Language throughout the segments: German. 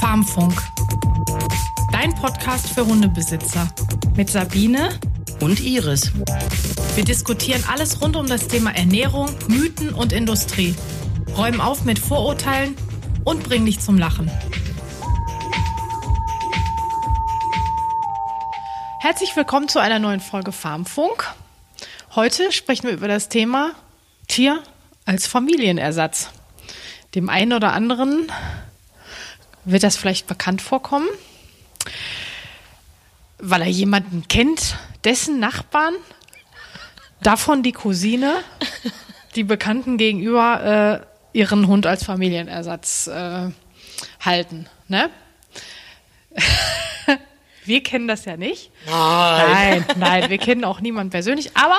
Farmfunk. Dein Podcast für Hundebesitzer. Mit Sabine und Iris. Wir diskutieren alles rund um das Thema Ernährung, Mythen und Industrie. Räumen auf mit Vorurteilen und bringen dich zum Lachen. Herzlich willkommen zu einer neuen Folge Farmfunk. Heute sprechen wir über das Thema Tier als Familienersatz. Dem einen oder anderen wird das vielleicht bekannt vorkommen, weil er jemanden kennt, dessen Nachbarn, davon die Cousine, die Bekannten gegenüber äh, ihren Hund als Familienersatz äh, halten. Ne? Wir kennen das ja nicht. Nein. Nein, nein, wir kennen auch niemanden persönlich. Aber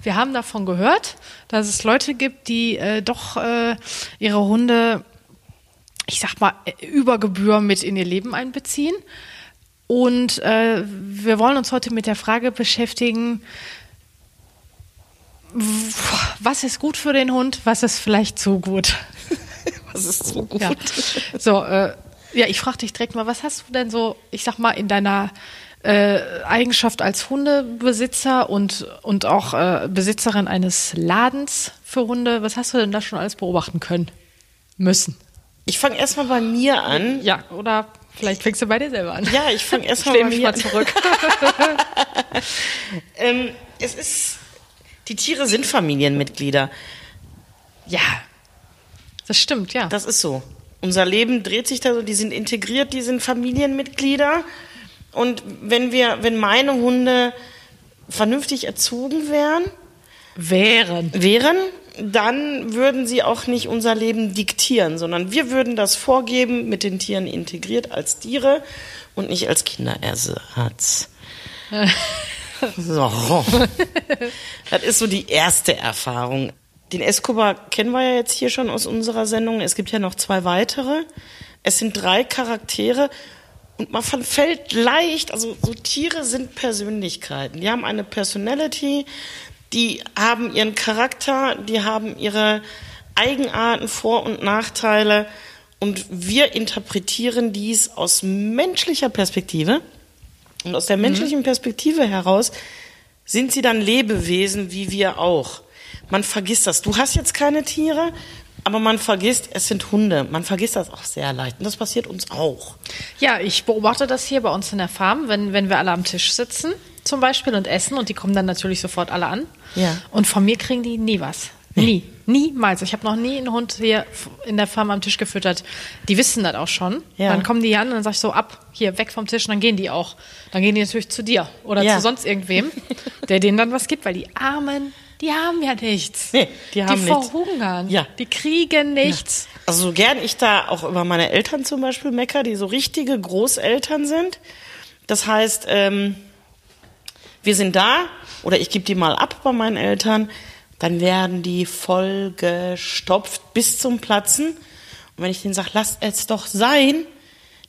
wir haben davon gehört, dass es Leute gibt, die äh, doch äh, ihre Hunde, ich sag mal, über Gebühr mit in ihr Leben einbeziehen. Und äh, wir wollen uns heute mit der Frage beschäftigen, was ist gut für den Hund, was ist vielleicht zu gut. Was ist so gut? Ja. So, äh, ja, ich frage dich direkt mal, was hast du denn so, ich sag mal, in deiner äh, Eigenschaft als Hundebesitzer und, und auch äh, Besitzerin eines Ladens für Hunde, was hast du denn da schon alles beobachten können? Müssen. Ich fange erstmal bei mir an. Ja, oder vielleicht fängst du bei dir selber an. Ja, ich fange erstmal bei mich mir mal zurück. ähm, es ist, die Tiere sind Familienmitglieder. ja, das stimmt, ja. Das ist so. Unser Leben dreht sich da so, die sind integriert, die sind Familienmitglieder. Und wenn wir, wenn meine Hunde vernünftig erzogen wären, Wären. wären, dann würden sie auch nicht unser Leben diktieren, sondern wir würden das vorgeben, mit den Tieren integriert als Tiere und nicht als Kinderersatz. so. Das ist so die erste Erfahrung. Den Escobar kennen wir ja jetzt hier schon aus unserer Sendung. Es gibt ja noch zwei weitere. Es sind drei Charaktere und man verfällt leicht, also so Tiere sind Persönlichkeiten. Die haben eine Personality, die haben ihren Charakter, die haben ihre Eigenarten, Vor- und Nachteile. Und wir interpretieren dies aus menschlicher Perspektive. Und aus der menschlichen Perspektive heraus sind sie dann Lebewesen wie wir auch. Man vergisst das. Du hast jetzt keine Tiere, aber man vergisst, es sind Hunde. Man vergisst das auch sehr leicht. Und das passiert uns auch. Ja, ich beobachte das hier bei uns in der Farm, wenn, wenn wir alle am Tisch sitzen zum Beispiel und essen und die kommen dann natürlich sofort alle an. Ja. Und von mir kriegen die nie was. Nie. Niemals. Ich habe noch nie einen Hund hier in der Farm am Tisch gefüttert. Die wissen das auch schon. Ja. Dann kommen die hier an und dann sag ich so, ab, hier, weg vom Tisch und dann gehen die auch. Dann gehen die natürlich zu dir oder Ja. zu sonst irgendwem, der denen dann was gibt, weil die Armen, die haben ja nichts. Nee, die haben die nichts. verhungern. Ja. Die kriegen nichts. Also so gern ich da auch über meine Eltern zum Beispiel mecker, die so richtige Großeltern sind. Das heißt, ähm, wir sind da oder ich gebe die mal ab bei meinen Eltern, dann werden die voll gestopft bis zum Platzen. Und wenn ich denen sage, lasst es doch sein,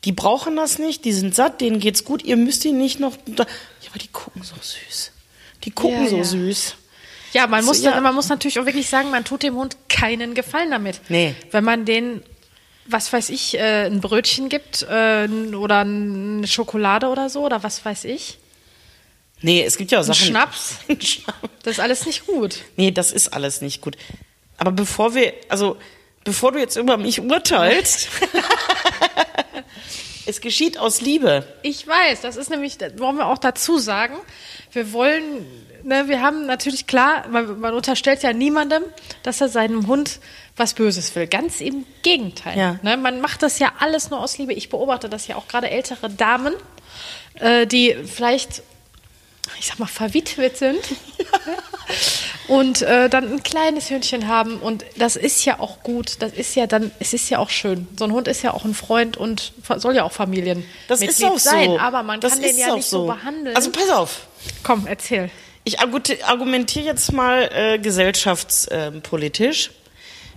die brauchen das nicht, die sind satt, denen geht's gut, ihr müsst die nicht noch. Ja, aber die gucken so süß. Die gucken Ja, so ja. süß. Ja, man So, muss, ja. Dann, man muss natürlich auch wirklich sagen, man tut dem Hund keinen Gefallen damit. Nee. Wenn man den, was weiß ich, äh, ein Brötchen gibt äh, oder eine Schokolade oder so oder was weiß ich. Nee, es gibt ja auch Sachen. Schnaps. Ein Schnaps. Das ist alles nicht gut. Nee, das ist alles nicht gut. Aber bevor wir, also bevor du jetzt über mich urteilst, es geschieht aus Liebe. Ich weiß, das ist nämlich, das wollen wir auch dazu sagen. Wir wollen, ne, wir haben natürlich klar, man, man unterstellt ja niemandem, dass er seinem Hund was Böses will. Ganz im Gegenteil. Ja. Ne, man macht das ja alles nur aus Liebe. Ich beobachte das ja auch gerade ältere Damen, äh, die vielleicht, ich sag mal, verwitwet sind. Und äh, dann ein kleines Hündchen haben und das ist ja auch gut, das ist ja dann, es ist ja auch schön. So ein Hund ist ja auch ein Freund und soll ja auch Familien Das ist auch sein, so. aber man das kann den ja nicht so behandeln. Also pass auf. Komm, erzähl. Ich argu- argumentiere jetzt mal äh, gesellschaftspolitisch.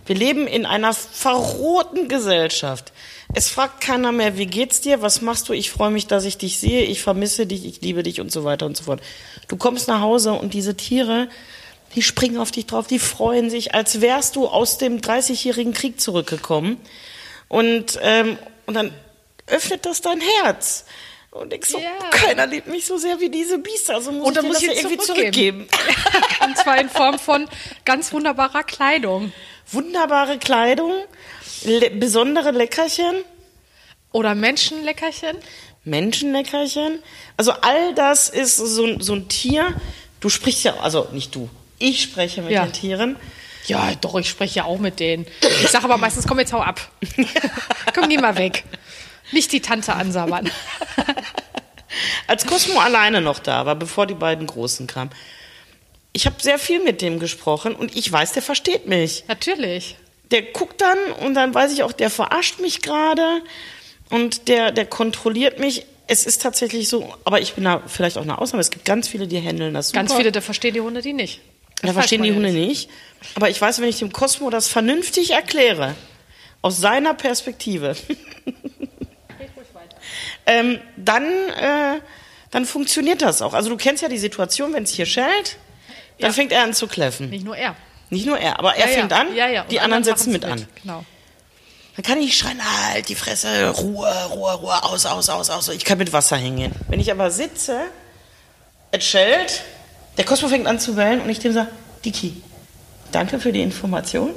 Wir leben in einer verrohten Gesellschaft. Es fragt keiner mehr, wie geht's dir, was machst du, ich freue mich, dass ich dich sehe, ich vermisse dich, ich liebe dich und so weiter und so fort. Du kommst nach Hause und diese Tiere, Die springen auf dich drauf, die freuen sich, als wärst du aus dem 30-jährigen Krieg zurückgekommen. Und, ähm, und dann öffnet das dein Herz. Und ich so, Ja. keiner liebt mich so sehr wie diese Biester, also muss Und dann ich muss das ich ja irgendwie zurückgeben. zurückgeben. Und zwar in Form von ganz wunderbarer Kleidung. Wunderbare Kleidung, le besondere Leckerchen, Oder Menschenleckerchen. Menschenleckerchen. Also all das ist so, ein- so ein Tier. Du sprichst ja, also nicht du, ich spreche mit Ja. den Tieren. Ja, doch, ich spreche ja auch mit denen. Ich sage aber meistens, komm jetzt hau ab. komm, geh mal weg. Nicht die Tante ansabbern. Als Cosmo alleine noch da war, bevor die beiden Großen kamen. Ich habe sehr viel mit dem gesprochen und ich weiß, der versteht mich. Natürlich. Der guckt dann und dann weiß ich auch, der verarscht mich gerade und der, der kontrolliert mich. Es ist tatsächlich so, aber ich bin da vielleicht auch eine Ausnahme. Es gibt ganz viele, die handeln das super. Ganz viele, da verstehen die Hunde die nicht. Das Da verstehen die Hunde nicht. Aber ich weiß, wenn ich dem Cosmo das vernünftig erkläre, aus seiner Perspektive, ähm, dann, äh, dann funktioniert das auch. Also du kennst ja die Situation, wenn es hier schellt, dann Ja. fängt er an zu kläffen. Nicht nur er. Nicht nur er, aber er Ja, ja. fängt an, Ja, ja. Und die anderen setzen es mit an. Genau. Dann kann ich schreien, halt die Fresse, Ruhe, Ruhe, Ruhe, aus, aus, aus, aus. Ich kann mit Wasser hingehen. Wenn ich aber sitze, es schellt, der Cosmo fängt an zu bellen und ich dem sage, Dicky, danke für die Information.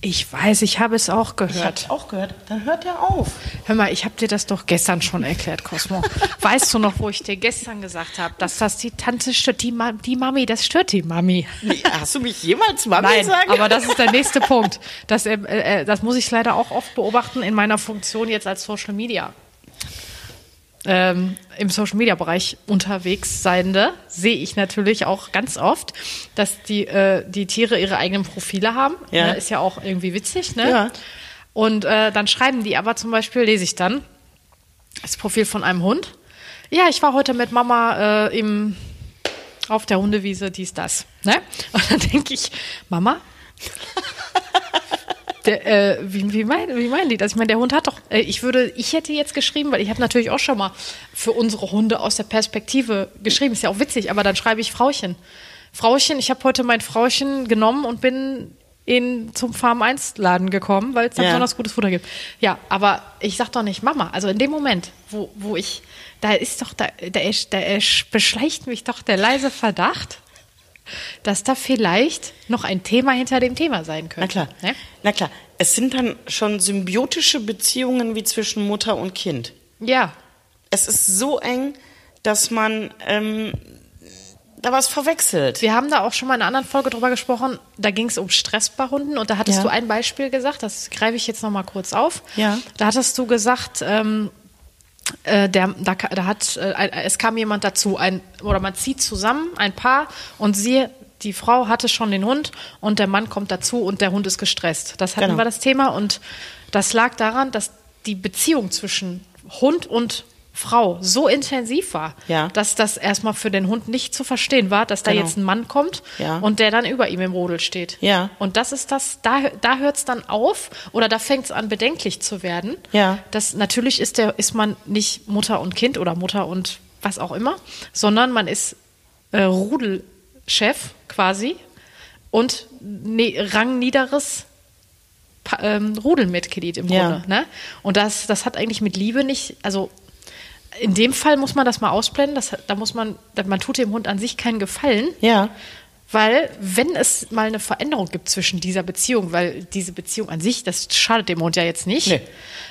Ich weiß, ich habe es auch Ich gehört. hab's auch gehört. Dann hört er auf. Hör mal, ich habe dir das doch gestern schon erklärt, Cosmo. weißt du noch, wo ich dir gestern gesagt habe, dass das die Tante stört, die, Ma die Mami, das stört die Mami. Nee, hast du mich jemals Mami Nein, sagen? aber das ist der nächste Punkt. Das, äh, äh, das muss ich leider auch oft beobachten in meiner Funktion jetzt als Social Media. Ähm, Im Social Media Bereich unterwegs Seiende sehe ich natürlich auch ganz oft, dass die, äh, die Tiere ihre eigenen Profile haben. Ja. Ne, ist ja auch irgendwie witzig, ne? Ja. Und äh, dann schreiben die aber zum Beispiel, lese ich dann, das Profil von einem Hund. Ja, ich war heute mit Mama äh, im, auf der Hundewiese, dies, das. Ne? Und dann denke ich, Mama? Der, äh, wie, wie, mein, wie meinen die das? Ich meine, der Hund hat doch, äh, ich würde, ich hätte jetzt geschrieben, weil ich habe natürlich auch schon mal für unsere Hunde aus der Perspektive geschrieben, ist ja auch witzig, aber dann schreibe ich Frauchen. Frauchen, ich habe heute mein Frauchen genommen und bin in, zum Farm 1 Laden gekommen, weil es da Ja. besonders gutes Futter gibt. Ja, aber ich sag doch nicht Mama. Also in dem Moment, wo, wo ich, da ist doch, da, da, da beschleicht mich doch der leise Verdacht, dass da vielleicht noch ein Thema hinter dem Thema sein könnte. Na klar. Ne? Na klar. Es sind dann schon symbiotische Beziehungen wie zwischen Mutter und Kind. Ja, Es ist so eng, dass man ähm, da was verwechselt. wir haben da auch schon mal in einer anderen Folge drüber gesprochen. Da ging es um Stress bei Hunden und da hattest Ja. du ein Beispiel gesagt, das greife ich jetzt noch mal kurz auf. Ja. Da hattest du gesagt, ähm, äh, der, da, da hat, äh, es kam jemand dazu, ein, oder man zieht zusammen, ein Paar, und sie, die Frau hatte schon den Hund und der Mann kommt dazu und der Hund ist gestresst. Das hatten Genau. wir das Thema und das lag daran, dass die Beziehung zwischen Hund und Frau so intensiv war, Ja. dass das erstmal für den Hund nicht zu verstehen war, dass da Genau. jetzt ein Mann kommt Ja. und der dann über ihm im Rudel steht. Ja. Und das ist das, da, da hört es dann auf oder da fängt es an, bedenklich zu werden. Ja. Das, natürlich ist, der, ist man nicht Mutter und Kind oder Mutter und was auch immer, sondern man ist äh, Rudelchef quasi und ne, rangniederes ähm, Rudelmitglied im Ja. Grunde. Ne? Und das, das hat eigentlich mit Liebe nicht, also in dem Fall muss man das mal ausblenden, das, da muss man, man tut dem Hund an sich keinen Gefallen. Ja. Weil, wenn es mal eine Veränderung gibt zwischen dieser Beziehung, weil diese Beziehung an sich, das schadet dem Hund ja jetzt nicht. Nee.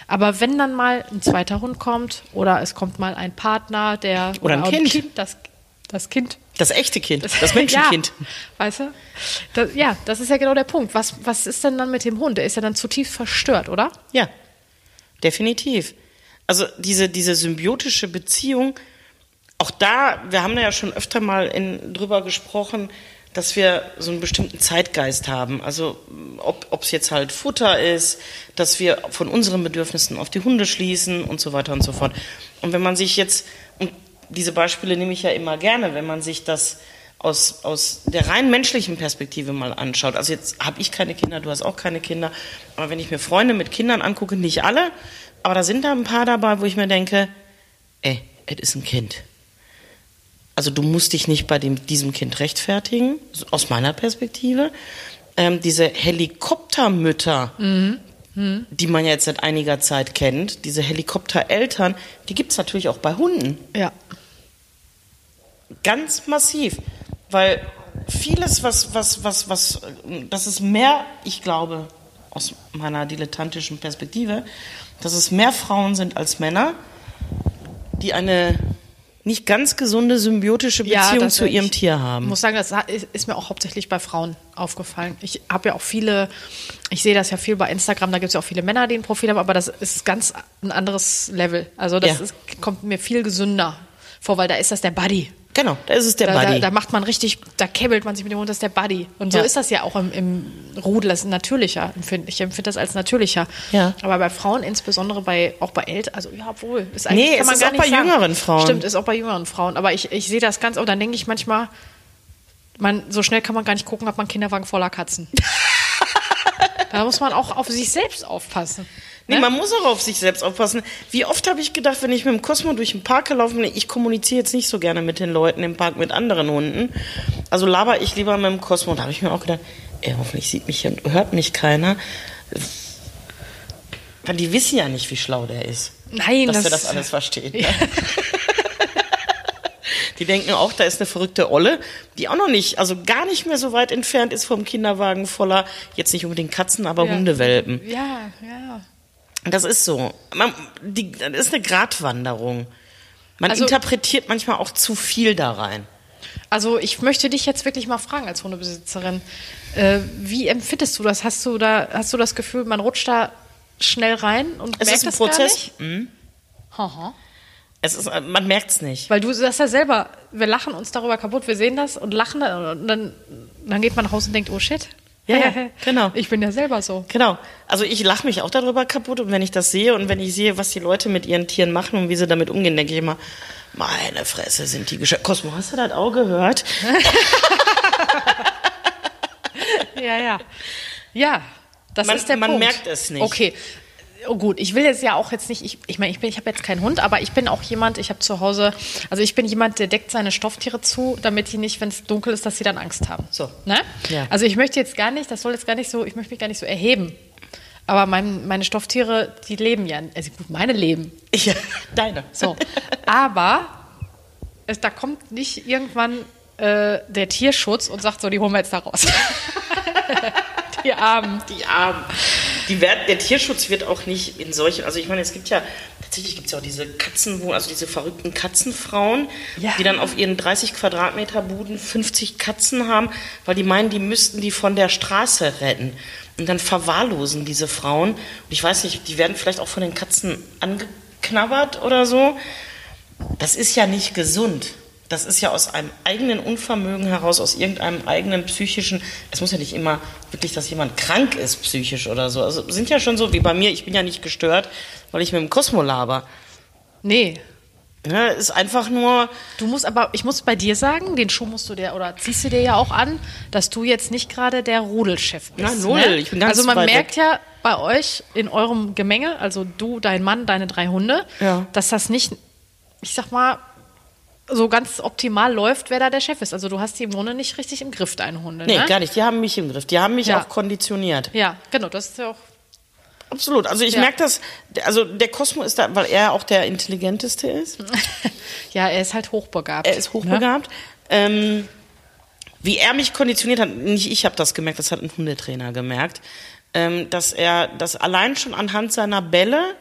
Aber wenn dann mal ein zweiter Hund kommt oder es kommt mal ein Partner, der. Oder ein Kind. das, das Kind. Das echte Kind, das Menschenkind. Ja, weißt du? Das, ja, das ist ja genau der Punkt. Was, was ist denn dann mit dem Hund? Der ist ja dann zutiefst verstört, oder? Ja, definitiv. Also diese, diese symbiotische Beziehung, auch da, wir haben ja schon öfter mal in, drüber gesprochen, dass wir so einen bestimmten Zeitgeist haben. Also ob es jetzt halt Futter ist, dass wir von unseren Bedürfnissen auf die Hunde schließen und so weiter und so fort. Und wenn man sich jetzt, und diese Beispiele nehme ich ja immer gerne, wenn man sich das aus, aus der rein menschlichen Perspektive mal anschaut. Also jetzt habe ich keine Kinder, du hast auch keine Kinder, aber wenn ich mir Freunde mit Kindern angucke, nicht alle, aber da sind da ein paar dabei, wo ich mir denke, ey, es ist ein Kind. also du musst dich nicht bei dem, diesem Kind rechtfertigen, aus meiner Perspektive. Ähm, diese Helikoptermütter, die man ja jetzt seit einiger Zeit kennt, diese Helikoptereltern, die gibt's natürlich auch bei Hunden. Ja. Ganz massiv. Weil vieles, was, was, was, was, das ist mehr, ich glaube, aus meiner dilettantischen Perspektive, dass es mehr Frauen sind als Männer, die eine nicht ganz gesunde symbiotische Beziehung das- zu ihrem ich Tier haben. muss sagen, das ist- ist mir auch hauptsächlich bei Frauen aufgefallen. Ich habe ja auch viele, ich sehe das ja viel bei Instagram, da gibt es ja auch viele Männer, die ein Profil haben, aber das ist ganz ein anderes Level. Also das Ja. ist, kommt mir viel gesünder vor, weil da ist das der Buddy. Genau, da ist es der Da, Buddy. da, da macht man richtig, da käbbelt man sich mit dem Hund, das ist der Buddy. Und so Ja. ist das ja auch im, im Rudel, das ist natürlicher, ich. empfinde das als natürlicher. Ja. Aber bei Frauen, insbesondere bei, auch bei Eltern, also ja, obwohl, ist eigentlich, Nee, kann es man ist gar auch nicht bei sagen. jüngeren Frauen. Stimmt, ist auch bei jüngeren Frauen. Aber ich, ich sehe das ganz, und dann denke ich manchmal, man, so schnell kann man gar nicht gucken, hat man einen Kinderwagen voller Katzen. da muss man auch auf sich selbst aufpassen. Nee, ne? man muss auch auf sich selbst aufpassen. Wie oft habe ich gedacht, wenn ich mit dem Cosmo durch den Park gelaufen bin, ich kommuniziere jetzt nicht so gerne mit den Leuten im Park mit anderen Hunden. Also laber ich lieber mit dem Cosmo. Da habe ich mir auch gedacht, ey, hoffentlich sieht mich und hört mich keiner. Weil die wissen ja nicht, wie schlau der ist. Nein, dass das, er das alles versteht. Ne? Die denken auch, da ist eine verrückte Olle, die auch noch nicht, also gar nicht mehr so weit entfernt ist vom Kinderwagen voller, jetzt nicht unbedingt Katzen, aber Ja. Hundewelpen. Ja, ja. Das ist so. Man, die, das ist eine Gratwanderung. Man Also- interpretiert manchmal auch zu viel da rein. Also ich möchte dich jetzt wirklich mal fragen als Hundebesitzerin, äh, wie empfindest du das? Hast du da, hast du das Gefühl, man rutscht da schnell rein und Es merkt ist ein das gar Prozess. nicht? Mhm. Haha. Es ist, man merkt es nicht. Weil du sagst ja selber, wir lachen uns darüber kaputt, wir sehen das und lachen dann und dann, dann geht man nach Hause und denkt, oh shit. Ja, ja, genau. Ich bin ja selber so. Genau. Also ich lache mich auch darüber kaputt und wenn ich das sehe und wenn ich sehe, was die Leute mit ihren Tieren machen und wie sie damit umgehen, denke ich immer, meine Fresse sind die Geschäfte. Cosmo, hast du das auch gehört? Ja, ja. Ja, das Man- ist der man Punkt. merkt es nicht. Okay. Oh gut, ich will jetzt ja auch jetzt nicht, ich, ich meine, ich, bin- ich habe jetzt keinen Hund, aber ich bin auch jemand, ich habe zu Hause, also ich bin jemand, der deckt seine Stofftiere zu, damit die nicht, wenn es dunkel ist, dass sie dann Angst haben. So. Ne? Ja. Also ich möchte jetzt gar nicht, das soll jetzt gar nicht so, ich möchte mich gar nicht so erheben. Aber mein, meine Stofftiere, die leben ja, also gut, meine leben. Ja, deine. So. Aber es, da kommt nicht irgendwann äh, der Tierschutz und sagt so, die holen wir jetzt da raus. die Armen. Die Armen. Die werden, der Tierschutz wird auch nicht in solchen, also ich meine, es gibt ja, tatsächlich gibt es ja auch diese Katzenwohn, also diese verrückten Katzenfrauen, Ja. die dann auf ihren 30 Quadratmeter Buden 50 Katzen haben, weil die meinen, die müssten die von der Straße retten. Und dann verwahrlosen diese Frauen. Und ich weiß nicht, die werden vielleicht auch von den Katzen angeknabbert oder so. Das ist ja nicht gesund. Das ist ja aus einem eigenen Unvermögen heraus, aus irgendeinem eigenen psychischen. Es muss ja nicht immer wirklich, dass jemand krank ist psychisch oder so. Also sind ja schon so wie bei mir. Ich bin ja nicht gestört, weil ich mit dem Cosmo laber. Nee. Ja, ist einfach nur. Du musst aber, ich muss bei dir sagen, den Schuh musst du dir oder ziehst du dir ja auch an, dass du jetzt nicht gerade der Rudelchef bist. Nein, null. Ne? Ich bin ganz Also man merkt weg. ja bei euch in eurem Gemenge, also du, dein Mann, deine drei Hunde, Ja. dass das nicht, ich sag mal, so ganz optimal läuft, wer da der Chef ist. Also du hast die im Grunde nicht richtig im Griff, deine Hunde. Nee, ne? gar nicht. Die haben mich im Griff. Die haben mich Ja. auch konditioniert. Ja, genau, das ist ja auch. Absolut. Also ich Ja. merke das. Also der Cosmo ist da, weil er auch der intelligenteste ist. Ja, er ist halt hochbegabt. Er ist Ne? hochbegabt. Ähm, wie er mich konditioniert hat, nicht ich habe das gemerkt, das hat ein Hundetrainer gemerkt, ähm, dass er das allein schon anhand seiner Bälle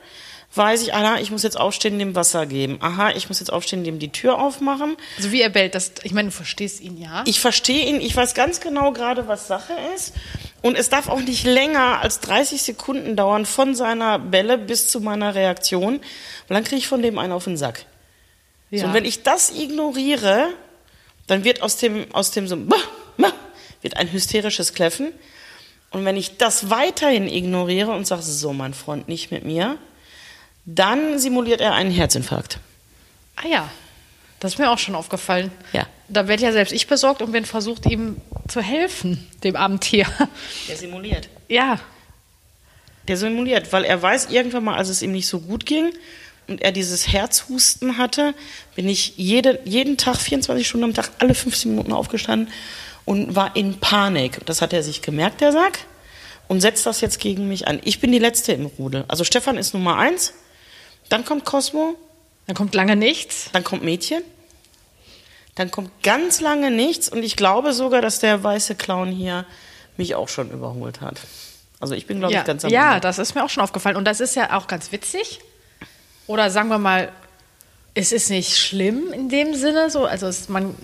weiß ich, aha, ich muss jetzt aufstehen, dem Wasser geben. Aha, ich muss jetzt aufstehen, dem die Tür aufmachen. Also wie er bellt, das, ich meine, du verstehst ihn ja. Ich verstehe ihn, ich weiß ganz genau gerade, was Sache ist. Und es darf auch nicht länger als 30 Sekunden dauern von seiner Bälle bis zu meiner Reaktion. Und dann kriege ich von dem einen auf den Sack. ja. So, und wenn ich das ignoriere, dann wird aus dem, aus dem so, wird ein hysterisches Kläffen. Und wenn ich das weiterhin ignoriere und sage, so, mein Freund, nicht mit mir, dann simuliert er einen Herzinfarkt. Ah ja, das ist mir auch schon aufgefallen. Ja. Da werde ja selbst ich besorgt und bin versucht, ihm zu helfen, dem armen Tier. Der simuliert. Ja, Der simuliert, weil er weiß irgendwann mal, als es ihm nicht so gut ging, und er dieses Herzhusten hatte, bin ich jede, jeden Tag, 24 Stunden am Tag, alle 15 Minuten aufgestanden und war in Panik. Das hat er sich gemerkt, der Sack, und setzt das jetzt gegen mich an. Ich bin die Letzte im Rudel. Also Stefan ist Nummer eins, dann kommt Cosmo, Dann kommt lange nichts. dann kommt Mädchen, dann kommt ganz lange nichts und ich glaube sogar, dass der weiße Clown hier mich auch schon überholt hat. Also ich bin, glaube Ja, ich, ganz am ja Ende. das ist mir auch schon aufgefallen. Und das ist ja auch ganz witzig. Oder sagen wir mal, es ist nicht schlimm in dem Sinne so. Also es, man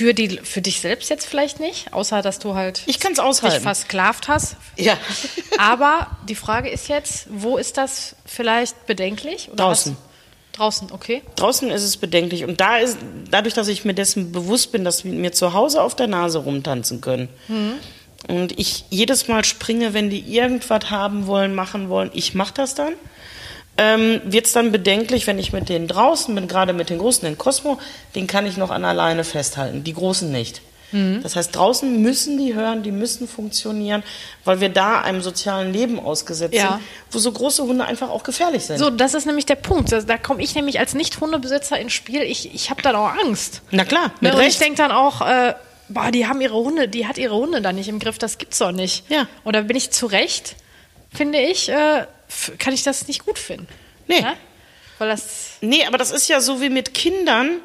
für, die, für dich selbst jetzt vielleicht nicht, außer dass du halt Ich kann's dich aushalten. versklavt hast. Ja. Aber die Frage ist jetzt, wo ist das vielleicht bedenklich? Draußen. Was? Draußen, okay. Draußen ist es bedenklich. Und da ist, dadurch, dass ich mir dessen bewusst bin, dass wir mir zu Hause auf der Nase rumtanzen können. Und ich jedes Mal springe, wenn die irgendwas haben wollen, machen wollen, ich mache das dann. Ähm, Wird es dann bedenklich, wenn ich mit denen draußen bin, gerade mit den Großen, den Cosmo, den kann ich noch an der Leine festhalten, die Großen nicht. Das heißt, draußen müssen die hören, die müssen funktionieren, weil wir da einem sozialen Leben ausgesetzt Ja. sind, wo so große Hunde einfach auch gefährlich sind. So, das ist nämlich der Punkt. Da, da komme ich nämlich als Nicht-Hundebesitzer ins Spiel. Ich, ich habe dann auch Angst. Na klar, Ne, mit und ich Recht. denke dann auch, äh, boah, die haben ihre Hunde, die hat ihre Hunde da nicht im Griff, das gibt's doch nicht. Ja. Und da bin ich zu Recht, finde ich, äh, kann ich das nicht gut finden. Nee. Ne? Weil das. Nee, aber das ist ja so wie mit Kindern.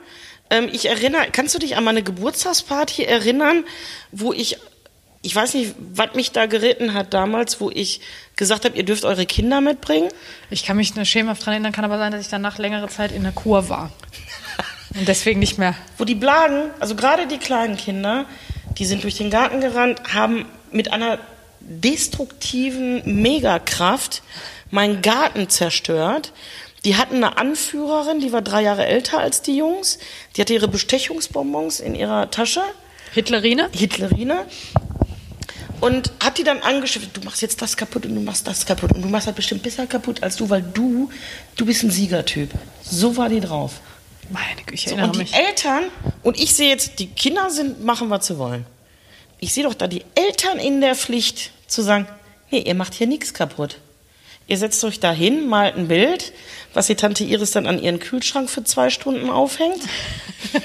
Ähm, ich erinnere, kannst du dich an meine Geburtstagsparty erinnern, wo ich, ich weiß nicht, was mich da geritten hat damals, wo ich gesagt habe, ihr dürft eure Kinder mitbringen? Ich kann mich nur schemenhaft dran erinnern, kann aber sein, dass ich danach längere Zeit in der Kur war. Und deswegen nicht mehr. Wo die Blagen, also gerade die kleinen Kinder, die sind durch den Garten gerannt, haben mit einer destruktiven Megakraft meinen Garten zerstört. Die hatten eine Anführerin, die war drei Jahre älter als die Jungs. Die hatte ihre Bestechungsbonbons in ihrer Tasche. Hitlerine? Hitlerine und hat die dann angeschimpft, du machst jetzt das kaputt und du machst das kaputt und du machst halt bestimmt besser kaputt als du, weil du, du bist ein Siegertyp. So war die drauf. Meine Güte, So, und die mich. Eltern, und ich sehe jetzt, die Kinder sind, machen, was sie wollen. Ich sehe doch da die Eltern in der Pflicht zu sagen, nee, ihr macht hier nichts kaputt. Ihr setzt euch da hin, malt ein Bild, was die Tante Iris dann an ihren Kühlschrank für zwei Stunden aufhängt.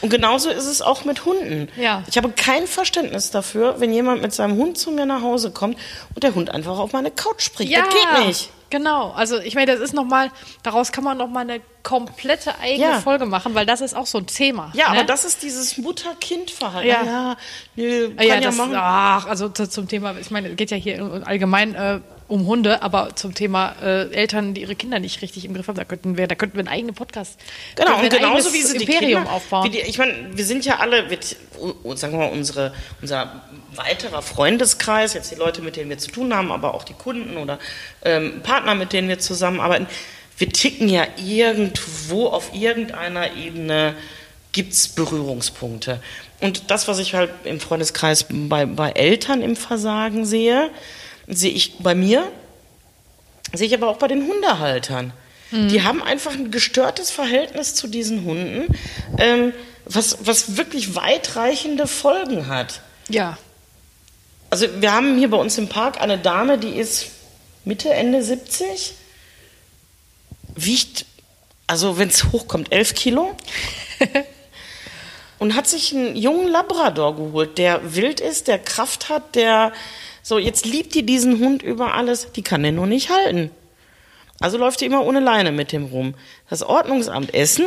Und genauso ist es auch mit Hunden. Ja. Ich habe kein Verständnis dafür, wenn jemand mit seinem Hund zu mir nach Hause kommt und der Hund einfach auf meine Couch springt. Das geht nicht. Genau, also ich meine, das ist nochmal, daraus kann man nochmal eine komplette eigene Ja. Folge machen, weil das ist auch so ein Thema. Ja, ne? aber das ist dieses Mutter-Kind-Verhalten. Ja. ja kann ja, ja, das, machen. ach, also zu, zum Thema, ich meine, es geht ja hier allgemein äh, um Hunde, aber zum Thema äh, Eltern, die ihre Kinder nicht richtig im Griff haben, da könnten wir, da könnten wir einen eigenen Podcast, Genau, und genauso wie sie Imperium Kinder, aufbauen. Die, ich meine, wir sind ja alle, wir, u- sagen wir mal, unsere, unser weiterer Freundeskreis, jetzt die Leute, mit denen wir zu tun haben, aber auch die Kunden oder ähm, Partner, mit denen wir zusammenarbeiten, wir ticken ja irgendwo auf irgendeiner Ebene gibt's Berührungspunkte. Und das, was ich halt im Freundeskreis bei, bei Eltern im Versagen sehe, sehe ich bei mir, sehe ich aber auch bei den Hundehaltern. Die haben einfach ein gestörtes Verhältnis zu diesen Hunden, ähm, was, was wirklich weitreichende Folgen hat. ja, Also wir haben hier bei uns im Park eine Dame, die ist Mitte, Ende 70, wiegt, also wenn es hochkommt, 11 Kilo. und hat sich einen jungen Labrador geholt, der wild ist, der Kraft hat, der so, jetzt liebt die diesen Hund über alles, die kann den nur nicht halten. Also läuft die immer ohne Leine mit dem rum. Das Ordnungsamt Essen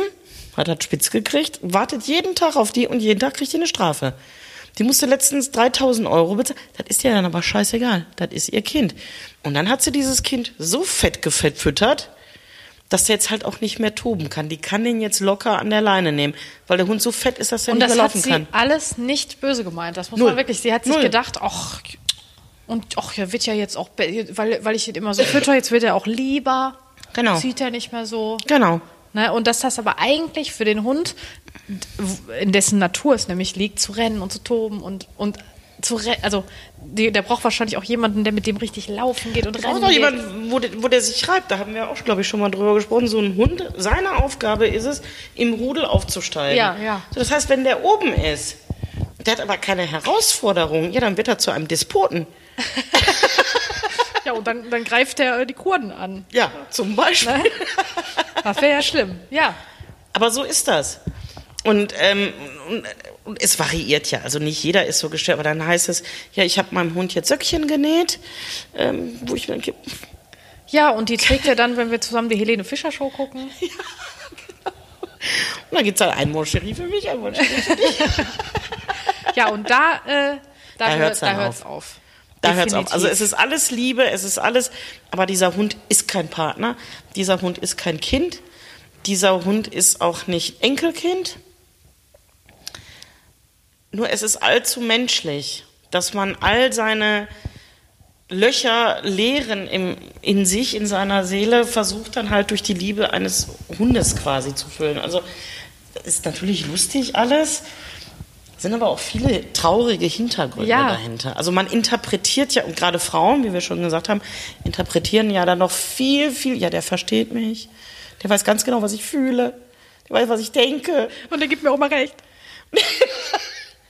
hat hat spitz gekriegt, wartet jeden Tag auf die und jeden Tag kriegt die eine Strafe. Die musste letztens 3000 Euro bezahlen. Das ist ja dann aber scheißegal. Das ist ihr Kind. Und dann hat sie dieses Kind so fett gefettfüttert, dass der jetzt halt auch nicht mehr toben kann. Die kann den jetzt locker an der Leine nehmen, weil der Hund so fett ist, dass er und nicht das mehr hat laufen sie kann. alles nicht böse gemeint, das muss Null. man wirklich, sie hat sich Null. gedacht, ach, und ach, ja, wird ja jetzt auch, weil, weil ich ihn immer so fütter, jetzt wird er auch lieber, Genau. sieht er nicht mehr so. Genau. Ne? Und dass das aber eigentlich für den Hund, in dessen Natur es nämlich liegt, zu rennen und zu toben und, und zu rennen. Also, die, der braucht wahrscheinlich auch jemanden, der mit dem richtig laufen geht und Auch rennen noch geht. jemand, wo der, wo der sich schreibt, da haben wir auch, glaube ich, schon mal drüber gesprochen. So ein Hund, seine Aufgabe ist es, im Rudel aufzusteigen. Ja, ja. So, das heißt, wenn der oben ist, der hat aber keine Herausforderung, ja, dann wird er zu einem Despoten. Ja, und dann, dann greift er äh, die Kurden an. Ja, zum Beispiel. Ne? Das wäre ja schlimm. Ja. Aber so ist das. Und, ähm, und, und es variiert ja. Also nicht jeder ist so gestellt. Aber dann heißt es, ja, ich habe meinem Hund jetzt Söckchen genäht, ähm, wo ich mir denke, Ja, und die trägt er dann, wenn wir zusammen die Helene Fischer Show gucken. und dann gibt's halt ein Moncherie für mich, ein Moncherie für dich. Ja, und da, äh, da, Da hört, hört's auf. auf. Da hört's auf. Definitiv. Also es ist alles Liebe, es ist alles, aber dieser Hund ist kein Partner, dieser Hund ist kein Kind, dieser Hund ist auch nicht Enkelkind. Nur es ist allzu menschlich, dass man all seine Löcher, Leeren im, in sich, in seiner Seele versucht dann halt durch die Liebe eines Hundes quasi zu füllen. Also ist natürlich lustig alles, sind aber auch viele traurige Hintergründe Ja. dahinter. Also man interpretiert ja, und gerade Frauen, wie wir schon gesagt haben, interpretieren ja dann noch viel, viel, ja, der versteht mich, der weiß ganz genau, was ich fühle, der weiß, was ich denke. Und er gibt mir auch mal recht.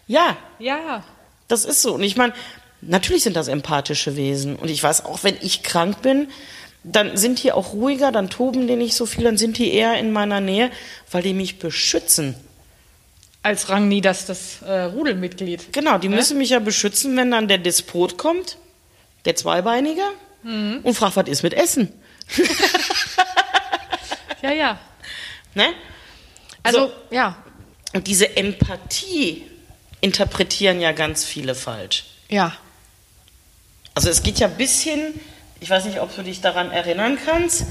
Ja, Ja. das ist so. Und ich meine, natürlich sind das empathische Wesen. Und ich weiß auch, wenn ich krank bin, dann sind die auch ruhiger, dann toben die nicht so viel, dann sind die eher in meiner Nähe, weil die mich beschützen. Als Rangni das, das äh, Rudelmitglied. Genau, die müssen mich ja beschützen, wenn dann der Despot kommt, der Zweibeinige, und fragt, was ist mit Essen? Ja, ja. Ne? Also, So. ja. Und diese Empathie interpretieren ja ganz viele falsch. Ja. Also es geht ja bis hin, ich weiß nicht, ob du dich daran erinnern kannst,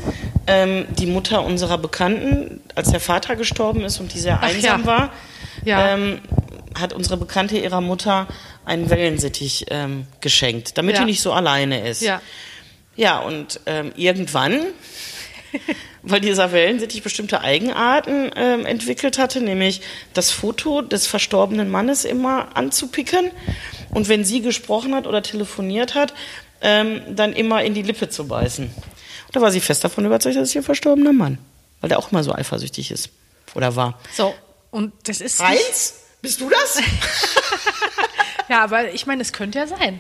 ähm, die Mutter unserer Bekannten, als der Vater gestorben ist und die sehr Ach einsam ja. war, Ja. ähm, hat unsere Bekannte ihrer Mutter einen Wellensittich ähm, geschenkt, damit Ja. die nicht so alleine ist. Ja. Ja, und ähm, irgendwann, weil dieser Wellensittich bestimmte Eigenarten ähm, entwickelt hatte, nämlich das Foto des verstorbenen Mannes immer anzupicken und wenn sie gesprochen hat oder telefoniert hat, ähm, dann immer in die Lippe zu beißen. Und da war sie fest davon überzeugt, das ist ihr verstorbener Mann, weil der auch immer so eifersüchtig ist oder war. So. Und das ist. Heinz, bist du das? Ja, aber ich meine, es könnte ja sein.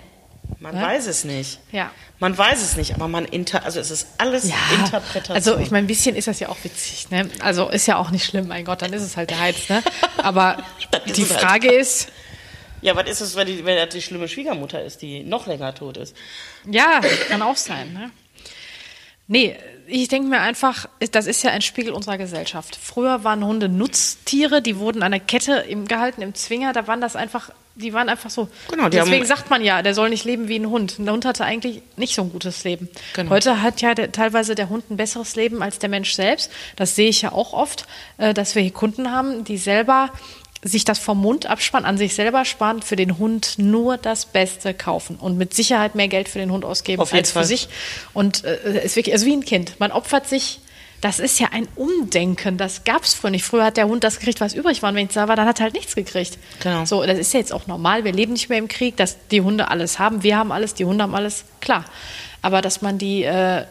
Man Ja. weiß es nicht. Ja. Man weiß es nicht, aber man inter, also es ist alles Interpretation. Also ich meine, ein bisschen ist das ja auch witzig, ne? Also ist ja auch nicht schlimm, mein Gott, dann ist es halt der Heiz, ne? Aber die halt. Frage ist, Ja, was ist es, wenn, die, wenn das die schlimme Schwiegermutter ist, die noch länger tot ist? ja, kann auch sein, ne? Nee, ich denke mir einfach, das ist ja ein Spiegel unserer Gesellschaft. Früher waren Hunde Nutztiere, die wurden an der Kette im, gehalten, im Zwinger, da waren das einfach, die waren einfach so. Genau, die Deswegen haben- sagt man ja, der soll nicht leben wie ein Hund. Ein Hund hatte eigentlich nicht so ein gutes Leben. Genau. Heute hat ja der, teilweise der Hund ein besseres Leben als der Mensch selbst. Das sehe ich ja auch oft, äh, dass wir hier Kunden haben, die selber sich das vom Mund abspannen, an sich selber sparen, für den Hund nur das Beste kaufen und mit Sicherheit mehr Geld für den Hund ausgeben Auf als Fall. für sich. Und äh, es ist wirklich, also wie ein Kind. Man opfert sich. Das ist ja ein Umdenken. Das gab es früher nicht. Früher hat der Hund das gekriegt, was übrig war. Und wenn ich da war, dann hat er halt nichts gekriegt. Genau. So, das ist ja jetzt auch normal. Wir leben nicht mehr im Krieg, dass die Hunde alles haben. Wir haben alles, die Hunde haben alles. Klar. Aber dass man die äh,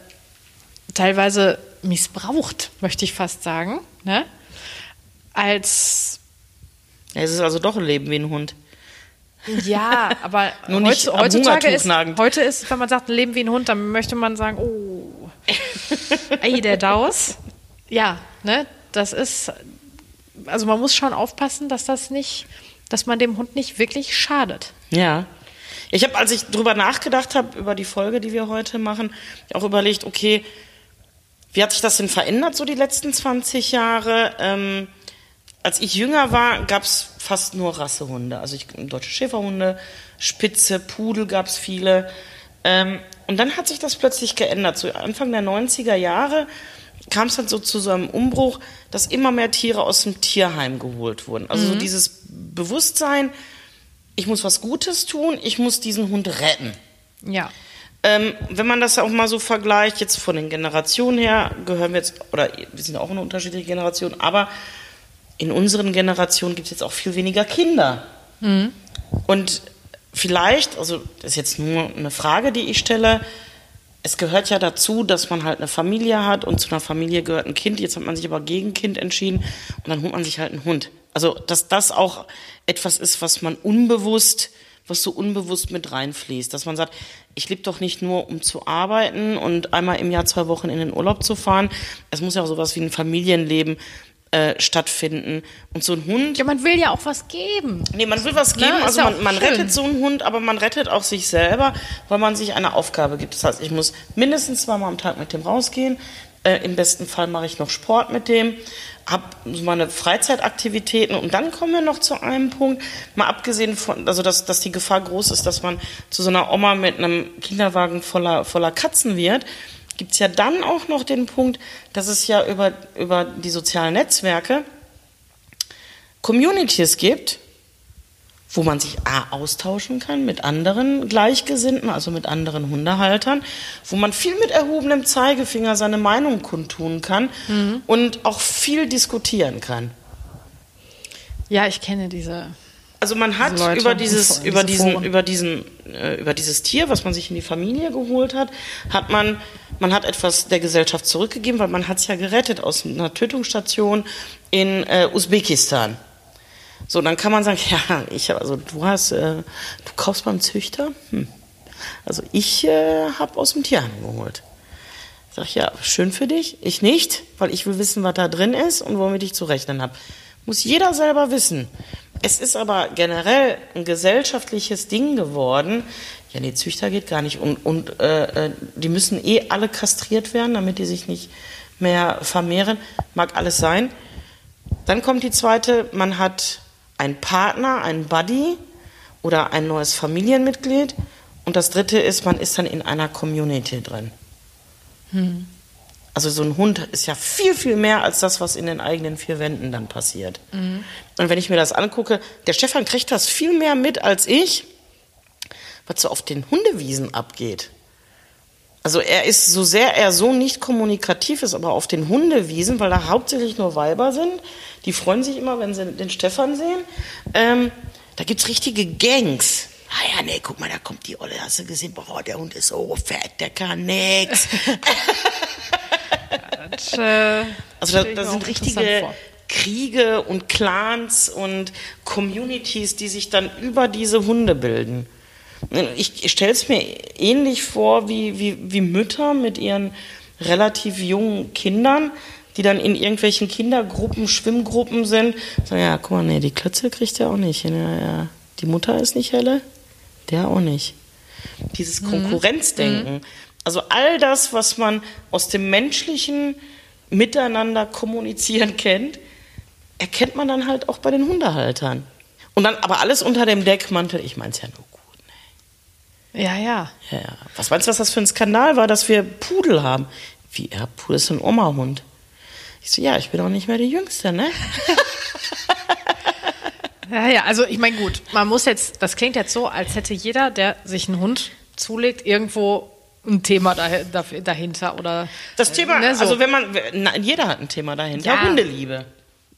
teilweise missbraucht, möchte ich fast sagen, ne? als es ist also doch ein Leben wie ein Hund. Ja, aber Nur nicht am heutzutage ist, nagend. heute ist, wenn man sagt, leben wie ein Hund, dann möchte man sagen, oh, ey, der Daus. Ja, ne, das ist, also man muss schon aufpassen, dass das nicht, dass man dem Hund nicht wirklich schadet. Ja. Ich habe, als ich drüber nachgedacht habe, über die Folge, die wir heute machen, auch überlegt, okay, wie hat sich das denn verändert, so die letzten 20 Jahre? Ähm, als ich jünger war, gab es fast nur Rassehunde. Also ich, deutsche Schäferhunde, Spitze, Pudel gab es viele. Ähm, und dann hat sich das plötzlich geändert. Zu Anfang der 90er Jahre kam es dann so zu so einem Umbruch, dass immer mehr Tiere aus dem Tierheim geholt wurden. Also so dieses Bewusstsein, ich muss was Gutes tun, ich muss diesen Hund retten. Ja. Ähm, wenn man das auch mal so vergleicht, jetzt von den Generationen her, gehören wir jetzt, oder wir sind auch eine unterschiedliche Generation, aber in unseren Generationen gibt es jetzt auch viel weniger Kinder. Und vielleicht, also das ist jetzt nur eine Frage, die ich stelle, es gehört ja dazu, dass man halt eine Familie hat und zu einer Familie gehört ein Kind. Jetzt hat man sich aber gegen Kind entschieden und dann holt man sich halt einen Hund. Also, dass das auch etwas ist, was man unbewusst was so unbewusst mit reinfließt. Dass man sagt, ich lebe doch nicht nur, um zu arbeiten und einmal im Jahr zwei Wochen in den Urlaub zu fahren. Es muss ja auch sowas wie ein Familienleben äh, stattfinden. Und so ein Hund. Ja, man will ja auch was geben. Nee, man will was geben. Ne, also ja man, man rettet so einen Hund, aber man rettet auch sich selber, weil man sich eine Aufgabe gibt. Das heißt, ich muss mindestens zweimal am Tag mit dem rausgehen. Äh, Im besten Fall mache ich noch Sport mit dem, habe meine Freizeitaktivitäten und dann kommen wir noch zu einem Punkt, mal abgesehen von, also dass, dass die Gefahr groß ist, dass man zu so einer Oma mit einem Kinderwagen voller, voller Katzen wird, gibt's ja dann auch noch den Punkt, dass es ja über, über die sozialen Netzwerke Communities gibt, wo man sich A, austauschen kann mit anderen Gleichgesinnten, also mit anderen Hundehaltern, wo man viel mit erhobenem Zeigefinger seine Meinung kundtun kann und auch viel diskutieren kann. Ja, ich kenne diese. Also man hat Diese Leute über dieses, diese über diesen, Foren. über diesen, äh, über dieses Tier, was man sich in die Familie geholt hat, hat man, man hat etwas der Gesellschaft zurückgegeben, weil man hat es ja gerettet aus einer Tötungsstation in äh, Usbekistan. So, dann kann man sagen, ja, ich also du hast, äh, du kaufst beim Züchter? Hm. Also ich äh, habe aus dem Tierheim geholt. Sag ich, ja, schön für dich. Ich nicht, weil ich will wissen, was da drin ist und womit ich zu rechnen habe. Muss jeder selber wissen. Es ist aber generell ein gesellschaftliches Ding geworden. Ja, nee, Züchter geht gar nicht. Und, und äh, äh, die müssen eh alle kastriert werden, damit die sich nicht mehr vermehren. Mag alles sein. Dann kommt die zweite, man hat einen Partner, einen Buddy oder ein neues Familienmitglied. Und das dritte ist, man ist dann in einer Community drin. Also so ein Hund ist ja viel, viel mehr als das, was in den eigenen vier Wänden dann passiert. Und wenn ich mir das angucke, der Stefan kriegt das viel mehr mit als ich, was so auf den Hundewiesen abgeht. Also er ist, so sehr er so nicht kommunikativ ist, aber auf den Hundewiesen, weil da hauptsächlich nur Weiber sind, die freuen sich immer, wenn sie den Stefan sehen. Ähm, da gibt's richtige Gangs. Ah ja, nee, guck mal, da kommt die Olle, hast du gesehen? Boah, der Hund ist so fett, der kann nix. Äh, Also da, da sind richtige. Kriege und Clans und Communities, die sich dann über diese Hunde bilden. Ich, ich stelle es mir ähnlich vor wie, wie, wie Mütter mit ihren relativ jungen Kindern, die dann in irgendwelchen Kindergruppen, Schwimmgruppen sind. Sagen, ja, guck mal, nee, die Klötze kriegt er auch nicht hin. Ja, ja. Die Mutter ist nicht helle, der auch nicht. Dieses Konkurrenzdenken. Also all das, was man aus dem menschlichen Miteinander kommunizieren kennt, erkennt man dann halt auch bei den Hundehaltern. Und dann aber alles unter dem Deckmantel, ich mein's ja nur. Ja, ja. Ja. Was meinst du, was das für ein Skandal war, dass wir Pudel haben? Wie, ja, Pudel ist ein Oma-Hund. Ich so, ja, ich bin auch nicht mehr die Jüngste, ne? Ja, ja, also ich meine, gut, man muss jetzt, das klingt jetzt so, als hätte jeder, der sich einen Hund zulegt, irgendwo ein Thema dahinter oder. Das Thema, ne, so. also wenn man, na, jeder hat ein Thema dahinter. Ja. Hundeliebe.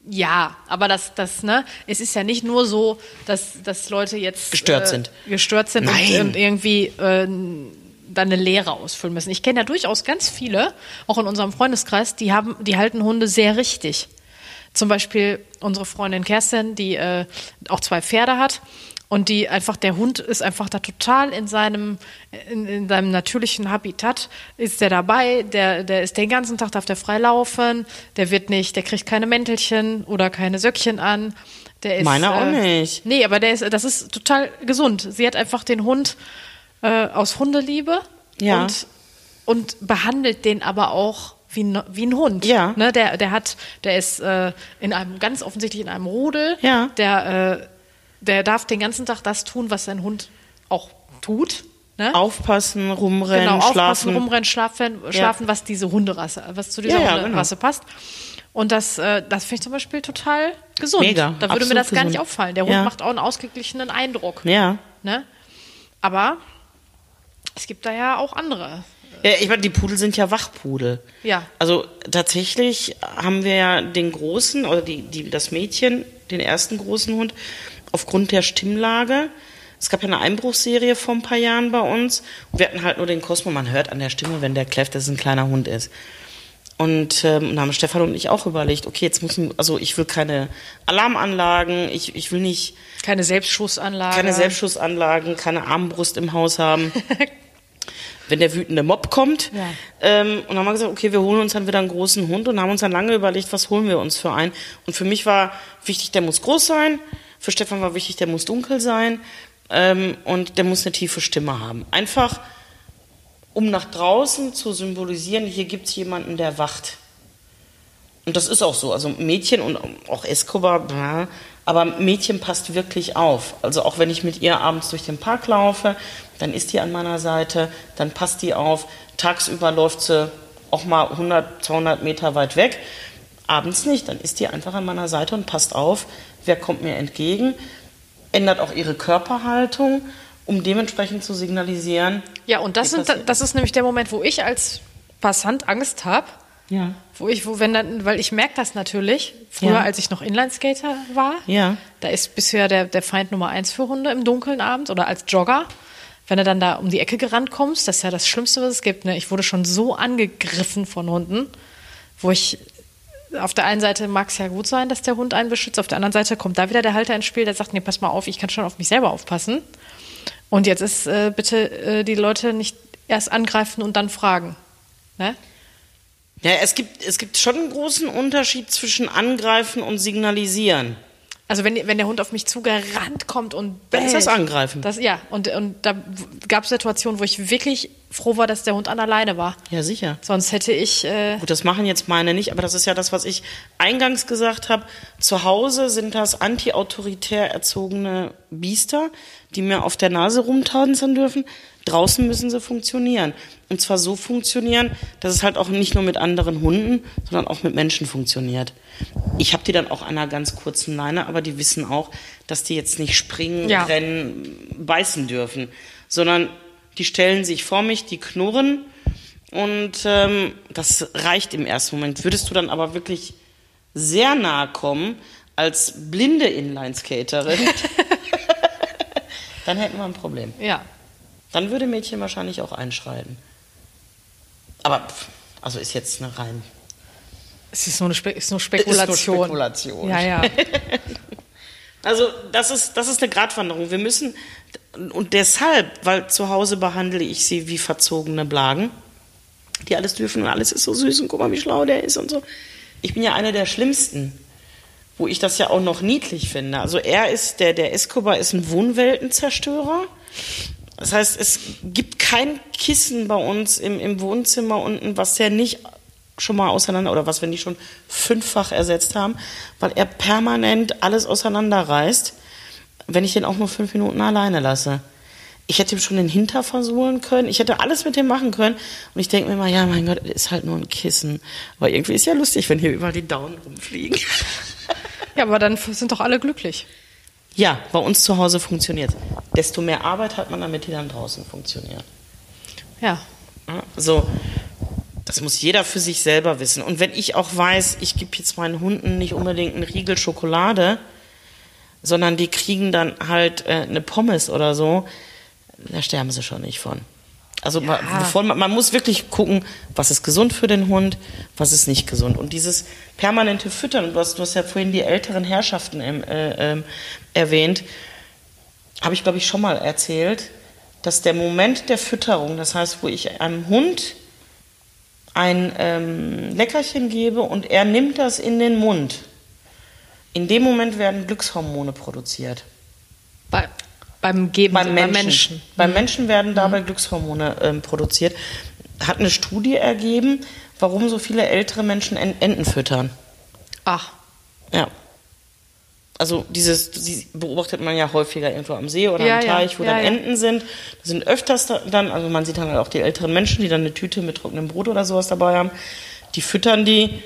Ja, aber das, das, ne, es ist ja nicht nur so, dass, dass Leute jetzt Gestört äh, sind. gestört sind und, und irgendwie äh, dann eine Lehre ausfüllen müssen. Ich kenne ja durchaus ganz viele, auch in unserem Freundeskreis, die haben, die halten Hunde sehr richtig. Zum Beispiel unsere Freundin Kerstin, die äh, auch zwei Pferde hat und die einfach, der Hund ist einfach da total in seinem, in, in seinem natürlichen Habitat, ist der dabei, der, der ist den ganzen Tag, darf der frei laufen, der wird nicht, der kriegt keine Mäntelchen oder keine Söckchen an. Der ist, Meiner auch äh, nicht. Nee, aber der ist, das ist total gesund. Sie hat einfach den Hund äh, aus Hundeliebe Ja. und, und behandelt den aber auch wie ein, wie ein Hund. Ja. Ne, der, der hat, der ist äh, in einem, ganz offensichtlich in einem Rudel. Ja. Der, äh, der darf den ganzen Tag das tun, was sein Hund auch tut. Ne? Aufpassen, rumrennen, genau, aufpassen, schlafen. rumrennen, schlafen, schlafen was diese Hunderasse, was zu dieser Ja, ja, Hunderasse genau. passt. Und das, äh, das finde ich zum Beispiel total gesund. Mega, da würde mir das gar nicht auffallen. Der Hund Ja. macht auch einen ausgeglichenen Eindruck. Ja. Ne? Aber es gibt da ja auch andere. Ja, ich meine, die Pudel sind ja Wachpudel. Ja. Also tatsächlich haben wir ja den großen oder die, die, das Mädchen, den ersten großen Hund, aufgrund der Stimmlage. Es gab ja eine Einbruchsserie vor ein paar Jahren bei uns. Wir hatten halt nur den Kosmo. Man hört an der Stimme, wenn der kläfft, dass es ein kleiner Hund ist. Und ähm, da haben Stefan und ich auch überlegt, okay, jetzt müssen, also ich will keine Alarmanlagen, ich, ich will nicht Keine Selbstschussanlage. keine Selbstschussanlagen, keine Armbrust im Haus haben. Wenn der wütende Mob kommt. Ja. Ähm, und dann haben wir gesagt, okay, wir holen uns dann wieder einen großen Hund und haben uns dann lange überlegt, was holen wir uns für einen. Und für mich war wichtig, der muss groß sein. Für Stefan war wichtig, der muss dunkel sein. Ähm, und der muss eine tiefe Stimme haben. Einfach, um nach draußen zu symbolisieren, hier gibt's jemanden, der wacht. Und das ist auch so. Also Mädchen und auch Escobar, aber Mädchen passt wirklich auf. Also auch wenn ich mit ihr abends durch den Park laufe, dann ist die an meiner Seite, dann passt die auf. Tagsüber läuft sie auch mal 100, 200 Meter weit weg. Abends nicht, dann ist die einfach an meiner Seite und passt auf, wer kommt mir entgegen, ändert auch ihre Körperhaltung, um dementsprechend zu signalisieren. Ja, und das, sind, das ist nämlich der Moment, wo ich als Passant Angst habe. Ja. Wo ich, wo, wenn dann, weil ich merke das natürlich, früher, Ja. als ich noch Inlineskater war, Ja. da ist bisher der, der Feind Nummer eins für Hunde im Dunkeln abends oder als Jogger. Wenn du dann da um die Ecke gerannt kommst, das ist ja das Schlimmste, was es gibt. Ne? Ich wurde schon so angegriffen von Hunden, wo ich auf der einen Seite mag es ja gut sein, dass der Hund einen beschützt, auf der anderen Seite kommt da wieder der Halter ins Spiel, der sagt, nee, pass mal auf, ich kann schon auf mich selber aufpassen. Und jetzt ist äh, bitte äh, die Leute nicht erst angreifen und dann fragen. Ne? Ja, es gibt, es gibt schon einen großen Unterschied zwischen angreifen und signalisieren. Also wenn, wenn der Hund auf mich zugerannt kommt und Dann ist das bellt, Angreifen. Das, ja, und, und da gab es Situationen, wo ich wirklich froh war, dass der Hund an der Leine war. Ja, sicher. Sonst hätte ich, äh, Gut, das machen jetzt meine nicht, aber das ist ja das, was ich eingangs gesagt habe. Zu Hause sind das anti-autoritär erzogene Biester, die mir auf der Nase rumtanzen dürfen. Draußen müssen sie funktionieren. Und zwar so funktionieren, dass es halt auch nicht nur mit anderen Hunden, sondern auch mit Menschen funktioniert. Ich habe die dann auch an einer ganz kurzen Leine, aber die wissen auch, dass die jetzt nicht springen, Ja. rennen, beißen dürfen, sondern die stellen sich vor mich, die knurren und ähm, das reicht im ersten Moment. Würdest du dann aber wirklich sehr nahe kommen als blinde Inlineskaterin, dann hätten wir ein Problem. ja. Dann würde Mädchen wahrscheinlich auch einschreiten. Aber, pff, also ist jetzt eine rein. Es ist nur, eine Spe ist nur Spekulation. Spekulation. Ja, ja. Also das ist, das ist eine Gratwanderung. Wir müssen, und deshalb, weil zu Hause behandle ich sie wie verzogene Blagen, die alles dürfen und alles ist so süß und guck mal, wie schlau der ist und so. Ich bin ja einer der Schlimmsten, wo ich das ja auch noch niedlich finde. Also er ist, der, der Escobar ist ein Wohnweltenzerstörer. Das heißt, es gibt kein Kissen bei uns im, im Wohnzimmer unten, was der nicht schon mal auseinander oder was wir nicht schon fünffach ersetzt haben, weil er permanent alles auseinanderreißt, wenn ich den auch nur fünf Minuten alleine lasse. Ich hätte ihm schon den Hinter versohlen können, ich hätte alles mit dem machen können und ich denke mir immer, ja, mein Gott, ist halt nur ein Kissen. Aber irgendwie ist ja lustig, wenn hier überall die Daunen rumfliegen. ja, aber dann sind doch alle glücklich. Ja, bei uns zu Hause funktioniert. Desto mehr Arbeit hat man, damit die dann draußen funktionieren. Ja. So, das muss jeder für sich selber wissen. Und wenn ich auch weiß, ich gebe jetzt meinen Hunden nicht unbedingt einen Riegel Schokolade, sondern die kriegen dann halt äh, eine Pommes oder so, da sterben sie schon nicht von. Also man, bevor, man, man muss wirklich gucken, was ist gesund für den Hund, was ist nicht gesund. Und dieses permanente Füttern, du hast, du hast ja vorhin die älteren Herrschaften äh, ähm, erwähnt, habe ich, glaube ich, schon mal erzählt, dass der Moment der Fütterung, das heißt, wo ich einem Hund ein ähm, Leckerchen gebe und er nimmt das in den Mund, in dem Moment werden Glückshormone produziert. Bei, beim Geben Beim Menschen. beim Menschen. Beim Menschen werden dabei Glückshormone ähm, produziert. Hat eine Studie ergeben, warum so viele ältere Menschen En- Enten füttern. Ach, Ja. Also dieses die beobachtet man ja häufiger irgendwo am See oder Ja, am ja, Teich, wo ja, dann. Enten sind. Das sind öfters da- dann, also man sieht dann halt auch die älteren Menschen, die dann eine Tüte mit trockenem Brot oder sowas dabei haben. Die füttern die,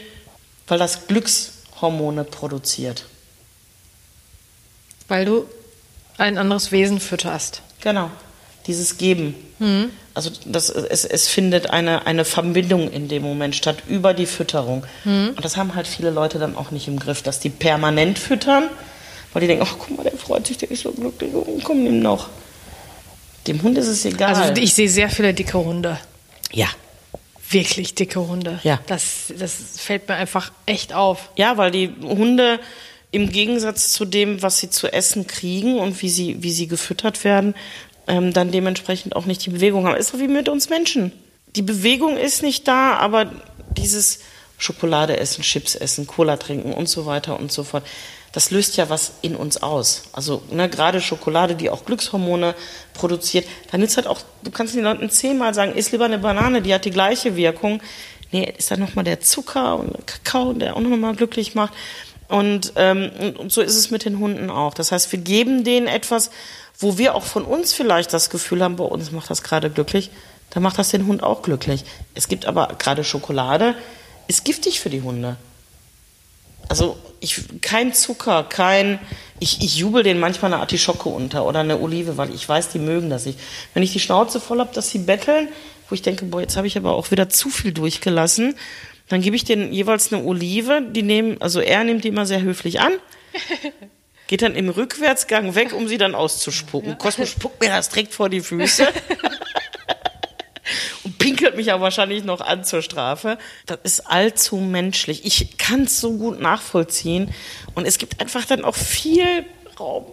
weil das Glückshormone produziert. weil du ein anderes Wesen fütterst. Genau. Dieses Geben. Mhm. Also das, es, es findet eine, eine Verbindung in dem Moment statt über die Fütterung. Mhm. Und das haben halt viele Leute dann auch nicht im Griff, dass die permanent füttern, weil die denken, ach guck mal, der freut sich, der ist so glücklich, oh, komm, nimm noch. Dem Hund ist es egal. Also ich sehe sehr viele dicke Hunde. ja. wirklich dicke Hunde. Ja. Das, das fällt mir einfach echt auf. Ja, weil die Hunde im Gegensatz zu dem, was sie zu essen kriegen und wie sie, wie sie gefüttert werden, ähm, dann dementsprechend auch nicht die Bewegung haben. Ist so wie mit uns Menschen. Die Bewegung ist nicht da, aber dieses Schokolade essen, Chips essen, Cola trinken und so weiter und so fort, das löst ja was in uns aus. Also ne, gerade Schokolade, die auch Glückshormone produziert, da nützt halt auch, du kannst den Leuten zehnmal sagen, iss lieber eine Banane, die hat die gleiche Wirkung. Nee, ist dann nochmal der Zucker und der Kakao, der auch nochmal glücklich macht. Und, ähm, und, so ist es mit den Hunden auch. Das heißt, wir geben denen etwas, wo wir auch von uns vielleicht das Gefühl haben, bei uns macht das gerade glücklich, dann macht das den Hund auch glücklich. Es gibt aber gerade Schokolade, ist giftig für die Hunde. Also ich, kein Zucker, kein. Ich, ich jubel denen manchmal eine Artischocke unter oder eine Olive, weil ich weiß, die mögen das nicht. Wenn ich die Schnauze voll habe, dass sie betteln, wo ich denke, boah, jetzt habe ich aber auch wieder zu viel durchgelassen, dann gebe ich denen jeweils eine Olive. Die nehmen, also er nimmt die immer sehr höflich an, geht dann im Rückwärtsgang weg, um sie dann auszuspucken. Cosmo spuckt mir das direkt vor die Füße. und pinkelt mich ja wahrscheinlich noch an zur Strafe. Das ist allzu menschlich. Ich kann es so gut nachvollziehen. Und es gibt einfach dann auch viel Raum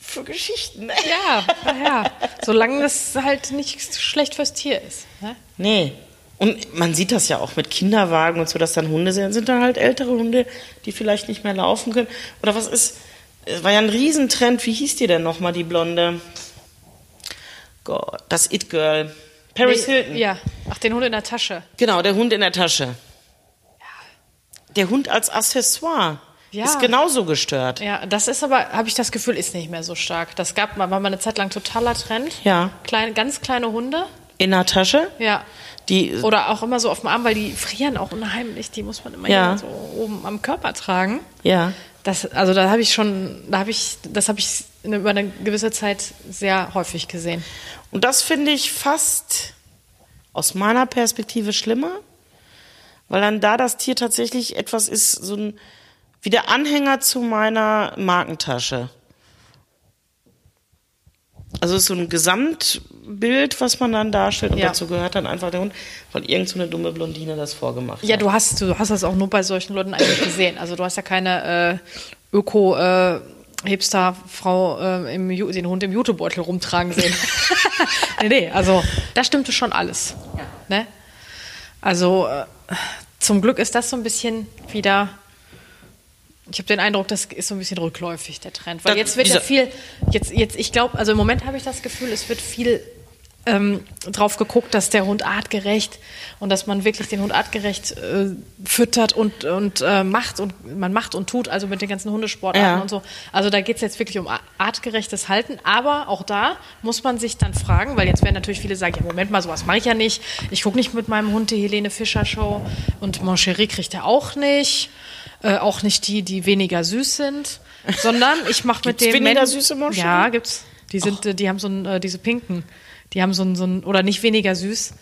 für Geschichten. Ja, ja. Solange das halt nicht schlecht fürs Tier ist. Ne? Nee. Und man sieht das ja auch mit Kinderwagen und so, dass dann Hunde sind, sind dann halt ältere Hunde, die vielleicht nicht mehr laufen können. Oder was ist, es war ja ein Riesentrend, wie hieß die denn nochmal, die Blonde? Gott, das It-Girl. Paris Nee, Hilton. Ja. Ach, den Hund in der Tasche. Genau, der Hund in der Tasche. Der Hund als Accessoire Ja. ist genauso gestört. Ja, das ist aber, habe ich das Gefühl, ist nicht mehr so stark. Das gab mal, war mal eine Zeit lang totaler Trend. Ja. Kleine, ganz kleine Hunde. In der Tasche. Ja. Die, Oder auch immer so auf dem Arm, weil die frieren auch unheimlich. Die muss man immer Ja. so oben am Körper tragen. ja. Das, also da habe ich schon, da habe ich, das habe ich über eine gewisse Zeit sehr häufig gesehen. Und das finde ich fast aus meiner Perspektive schlimmer, weil dann da das Tier tatsächlich etwas ist, so ein, wie der Anhänger zu meiner Markentasche. Also es ist so ein Gesamtbild, was man dann darstellt und Ja. dazu gehört dann einfach der Hund, weil irgend so eine dumme Blondine das vorgemacht Ja, hat. du hast, du hast das auch nur bei solchen Leuten eigentlich gesehen. Also du hast ja keine äh, Öko äh, Hipster-Frau äh, im den Hund im Jutebeutel rumtragen sehen. nee, nee, also da stimmte schon alles. Ne? Also äh, zum Glück ist das so ein bisschen wieder. Ich habe den Eindruck, das ist so ein bisschen rückläufig, der Trend. Weil Das- jetzt wird ja viel, jetzt, jetzt, ich glaube, also im Moment habe ich das Gefühl, es wird viel ähm, drauf geguckt, dass der Hund artgerecht und dass man wirklich den Hund artgerecht äh, füttert und, und äh, macht und man macht und tut, also mit den ganzen Hundesportarten Ja. und so. Also da geht es jetzt wirklich um artgerechtes Halten, aber auch da muss man sich dann fragen, weil jetzt werden natürlich viele sagen, ja Moment mal, sowas mache ich ja nicht. Ich gucke nicht mit meinem Hund die Helene Fischer Show und Mon Chéri kriegt er auch nicht. Äh, auch nicht die, die weniger süß sind, sondern ich mache mit dem weniger Men- süße Chéri? Ja, gibt's. Die sind, äh, die haben so ein, äh, diese pinken. Die haben so ein, so ein, oder nicht weniger süß,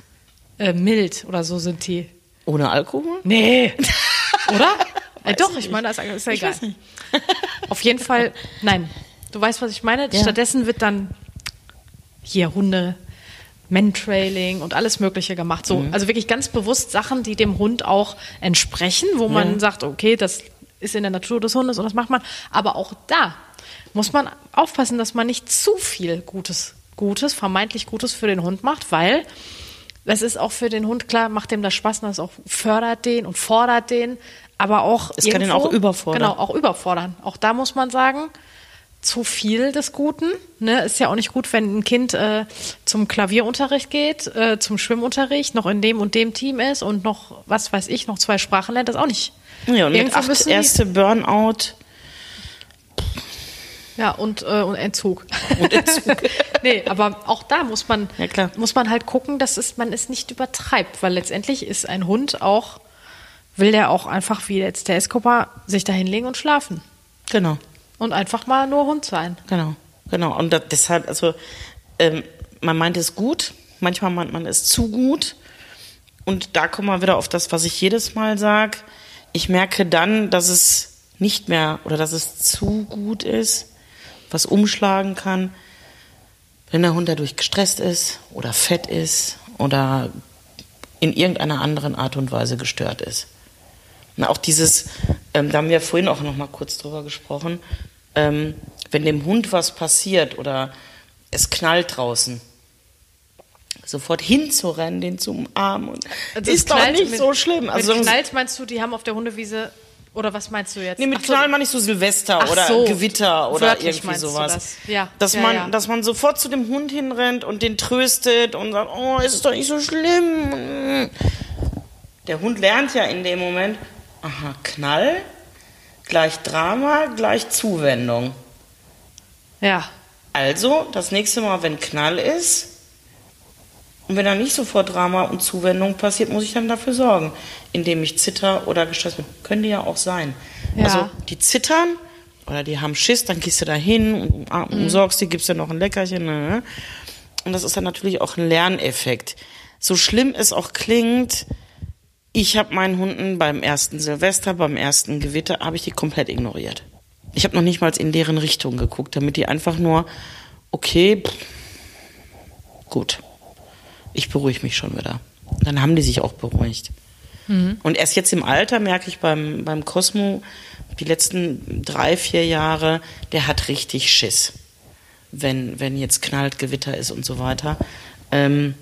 äh, mild oder so sind die. Ohne Alkohol? Nee. Oder? äh, doch, ich meine, das ist ja egal. Auf jeden Fall, nein. Du weißt, was ich meine? Ja. Stattdessen wird dann hier Hunde, Mentrailing und alles Mögliche gemacht. So, also wirklich ganz bewusst Sachen, die dem Hund auch entsprechen, wo man Ja. sagt, okay, das ist in der Natur des Hundes und das macht man. Aber auch da muss man aufpassen, dass man nicht zu viel Gutes, Gutes, vermeintlich Gutes für den Hund macht, weil das ist auch für den Hund klar, macht dem das Spaß, und das auch fördert den und fordert den, aber auch Es kann ihn auch überfordern. Genau, auch überfordern. Auch da muss man sagen, zu viel des Guten. Ne? Ist ja auch nicht gut, wenn ein Kind äh, zum Klavierunterricht geht, äh, zum Schwimmunterricht, noch in dem und dem Team ist und noch, was weiß ich, noch zwei Sprachen lernt, das auch nicht. Ja, und mit Irgendwo acht müssen die- erste Burnout. Ja, und, äh, und Entzug. Und Entzug. nee, aber auch da muss man, Ja, muss man halt gucken, dass es, man es nicht übertreibt, weil letztendlich ist ein Hund auch, will der auch einfach wie jetzt der Escobar sich da hinlegen und schlafen. Genau. Und einfach mal nur Hund sein. Genau, genau. Und deshalb, also ähm, man meint es gut, manchmal meint man es zu gut. Und da kommen wir wieder auf das, was ich jedes Mal sage. Ich merke dann, dass es nicht mehr oder dass es zu gut ist, was umschlagen kann, wenn der Hund dadurch gestresst ist oder fett ist oder in irgendeiner anderen Art und Weise gestört ist. Na, auch dieses, ähm, da haben wir vorhin auch noch mal kurz drüber gesprochen, ähm, wenn dem Hund was passiert oder es knallt draußen, sofort hinzurennen, den zu umarmen. Und Also ist doch nicht mit- so schlimm. Also mit knallt meinst du, die haben auf der Hundewiese, oder was meinst du jetzt? Nee, mit Ach so, Knall meine ich so Silvester Ach oder so, Gewitter oder wörtlich irgendwie sowas. das. Ja, Dass, ja, man, ja. dass man sofort zu dem Hund hinrennt und den tröstet und sagt, oh, es ist doch nicht so schlimm. Der Hund lernt ja in dem Moment, aha, Knall, gleich Drama, gleich Zuwendung. Ja, Also, das nächste Mal, wenn Knall ist, und wenn da nicht sofort Drama und Zuwendung passiert, muss ich dann dafür sorgen, indem ich zitter oder gestresst bin. Können die ja auch sein. Ja. Also, die zittern oder die haben Schiss, dann gehst du da hin und umarm- Mhm. umsorgst die, gibst dir noch ein Leckerchen. Ne? Und das ist dann natürlich auch ein Lerneffekt. So schlimm es auch klingt, ich habe meinen Hunden beim ersten Silvester, beim ersten Gewitter, habe ich die komplett ignoriert. Ich habe noch nicht mal in deren Richtung geguckt, damit die einfach nur, okay, pff, gut, ich beruhige mich schon wieder. Dann haben die sich auch beruhigt. Und erst jetzt im Alter merke ich beim, beim Cosmo, die letzten drei, vier Jahre, der hat richtig Schiss, wenn, wenn jetzt knallt, Gewitter ist und so weiter. Ähm,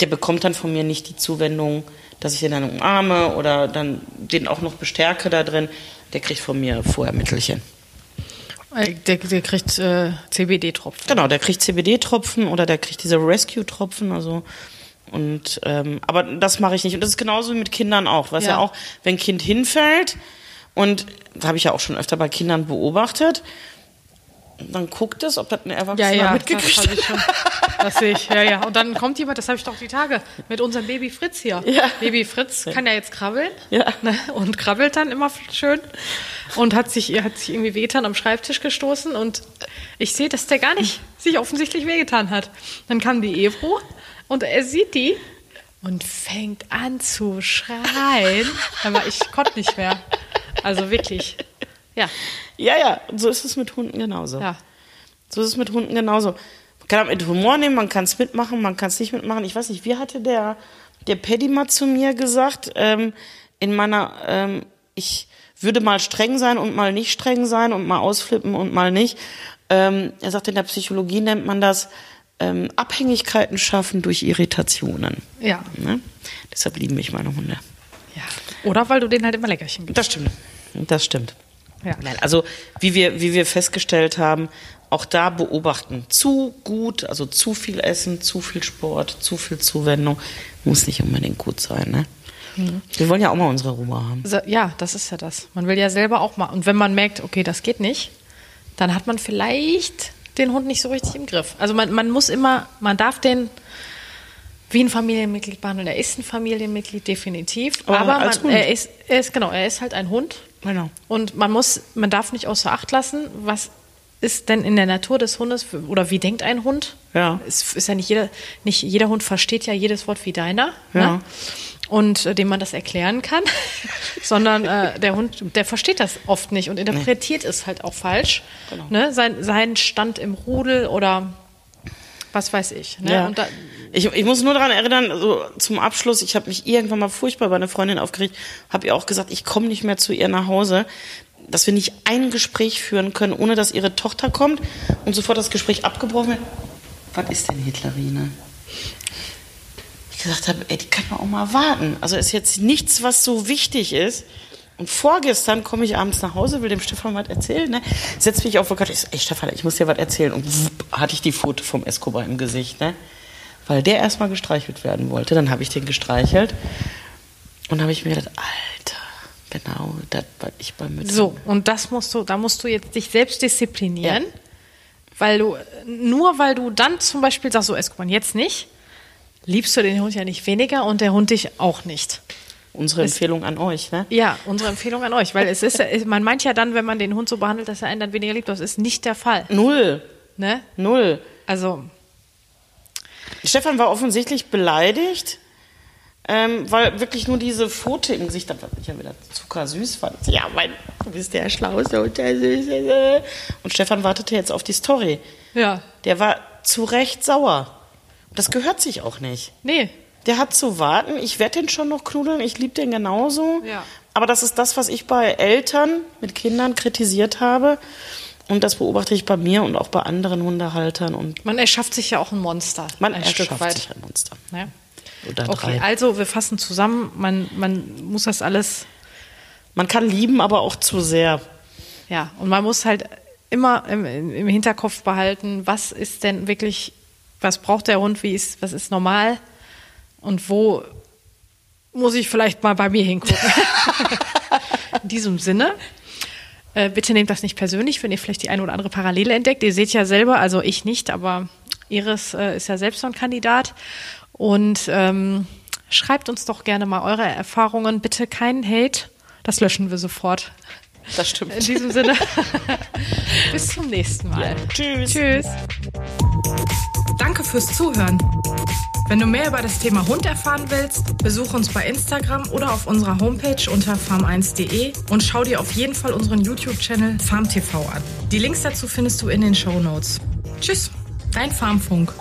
der bekommt dann von mir nicht die Zuwendung, dass ich den dann umarme oder dann den auch noch bestärke da drin. Der kriegt von mir vorher Mittelchen. Äh, der, der kriegt äh, CBD-Tropfen. Genau, der kriegt CBD-Tropfen oder der kriegt diese Rescue-Tropfen, also und ähm, aber das mache ich nicht. Und das ist genauso wie mit Kindern auch. Was ja. Ja. auch, wenn ein Kind hinfällt, und das habe ich ja auch schon öfter bei Kindern beobachtet, dann guckt es, ob das ein Ja, Erwachsener ja, mitgekriegt das, hab ich schon. das sehe ich. Ja, ja. Und dann kommt jemand, das habe ich doch die Tage, mit unserem Baby Fritz hier. Ja. Baby Fritz kann ja jetzt krabbeln Ja. ne? und krabbelt dann immer schön und hat sich, hat sich irgendwie wehgetan am Schreibtisch gestoßen und ich sehe, dass der gar nicht sich offensichtlich wehgetan hat. Dann kam die Ebro und er sieht die und fängt an zu schreien. Aber ich konnte nicht mehr. Also wirklich. Ja, Ja, ja, und so ist es mit Hunden genauso. ja. So ist es mit Hunden genauso. Man kann das mit Humor nehmen, man kann es mitmachen, man kann es nicht mitmachen. Ich weiß nicht, wie hatte der, der Paddy mal zu mir gesagt, ähm, in meiner, ähm, ich würde mal streng sein und mal nicht streng sein und mal ausflippen und mal nicht. Ähm, er sagt, in der Psychologie nennt man das ähm, Abhängigkeiten schaffen durch Irritationen. Ja. Ne? Deshalb lieben mich meine Hunde. ja. Oder weil du denen halt immer Leckerchen gibst. Das stimmt. Das stimmt. Ja. Nein, also wie wir, wie wir festgestellt haben, auch da beobachten. Zu gut, also zu viel Essen, zu viel Sport, zu viel Zuwendung, muss nicht unbedingt gut sein. Ne? Mhm. Wir wollen ja auch mal unsere Ruhe haben. So, ja, das ist ja das. Man will ja selber auch mal. Und wenn man merkt, okay, das geht nicht, dann hat man vielleicht den Hund nicht so richtig im Griff. Also man, man muss immer, man darf den wie ein Familienmitglied behandeln. Er ist ein Familienmitglied, definitiv. Aber Aber man, er, ist, er ist, genau, er ist halt ein Hund. Genau. Und man muss, man darf nicht außer Acht lassen, was ist denn in der Natur des Hundes oder wie denkt ein Hund? Ja. Es ist ja nicht jeder, nicht jeder Hund versteht ja jedes Wort wie deiner. Ja. Ne? Und äh, dem man das erklären kann, sondern äh, der Hund, der versteht das oft nicht und interpretiert es halt auch falsch. Genau. Ne? Sein, sein Stand im Rudel oder was weiß ich. Ne? Ja. Und da, Ich, ich muss nur daran erinnern, so zum Abschluss, ich habe mich irgendwann mal furchtbar bei einer Freundin aufgeregt, habe ihr auch gesagt, ich komme nicht mehr zu ihr nach Hause, dass wir nicht ein Gespräch führen können, ohne dass ihre Tochter kommt und sofort das Gespräch abgebrochen wird. Was ist denn Hitlerine? Ich gesagt habe, ey, die kann man auch mal warten. Also ist jetzt nichts, was so wichtig ist. Und vorgestern komme ich abends nach Hause, will dem Stefan was erzählen, ne? Setz mich auf den Couch, ich ey Stefan, ich muss dir was erzählen. Und wupp, hatte ich die Foto vom Escobar im Gesicht, ne? Weil der erstmal gestreichelt werden wollte. Dann habe ich den gestreichelt. Und habe ich mir gedacht, Alter, genau das, was ich beim Müttern. so, und das musst du, da musst du jetzt dich selbst disziplinieren, weil du, nur weil du dann zum Beispiel sagst, so, Escobar, jetzt nicht, liebst du den Hund ja nicht weniger und der Hund dich auch nicht. Unsere Empfehlung an euch, ne? Ja, unsere Empfehlung an euch, weil es ist, ja- man meint ja dann, wenn man den Hund so behandelt, dass er einen dann weniger liebt, das ist nicht der Fall. Null. Ne? Null. Also, Stefan war offensichtlich beleidigt, ähm, weil wirklich nur diese Pfote im Gesicht, was ich ja wieder zuckersüß fand. Ja, mein, du bist der Schlauste und der Süße. Und Stefan wartete jetzt auf die Story. ja. Der war zu Recht sauer. Das gehört sich auch nicht. Nee. Der hat zu warten. Ich werde den schon noch knudeln. Ich liebe den genauso. Ja. Aber das ist das, was ich bei Eltern mit Kindern kritisiert habe. Und das beobachte ich bei mir und auch bei anderen Hundehaltern. Und Man erschafft sich ja auch ein Monster. man ein erschafft Stück weit. sich ein Monster. Ja. Oder Okay, drei. also wir fassen zusammen. Man, man muss das alles, Man kann lieben, aber auch zu sehr. ja, und man muss halt immer im, im Hinterkopf behalten, was ist denn wirklich, was braucht der Hund, wie ist, was ist normal und wo muss ich vielleicht mal bei mir hingucken. In diesem Sinne. Äh, bitte nehmt das nicht persönlich, wenn ihr vielleicht die eine oder andere Parallele entdeckt. Ihr seht ja selber, also ich nicht, aber Iris äh, ist ja selbst so ein Kandidat. Und ähm, schreibt uns doch gerne mal eure Erfahrungen. Bitte keinen Hate. Das löschen wir sofort. Das stimmt. In diesem Sinne, bis zum nächsten Mal. Tschüss. Tschüss. Danke fürs Zuhören. Wenn du mehr über das Thema Hund erfahren willst, besuch uns bei Instagram oder auf unserer Homepage unter farm1.de und schau dir auf jeden Fall unseren YouTube-Channel FarmTV an. Die Links dazu findest du in den Show Notes. Tschüss, dein Farmfunk.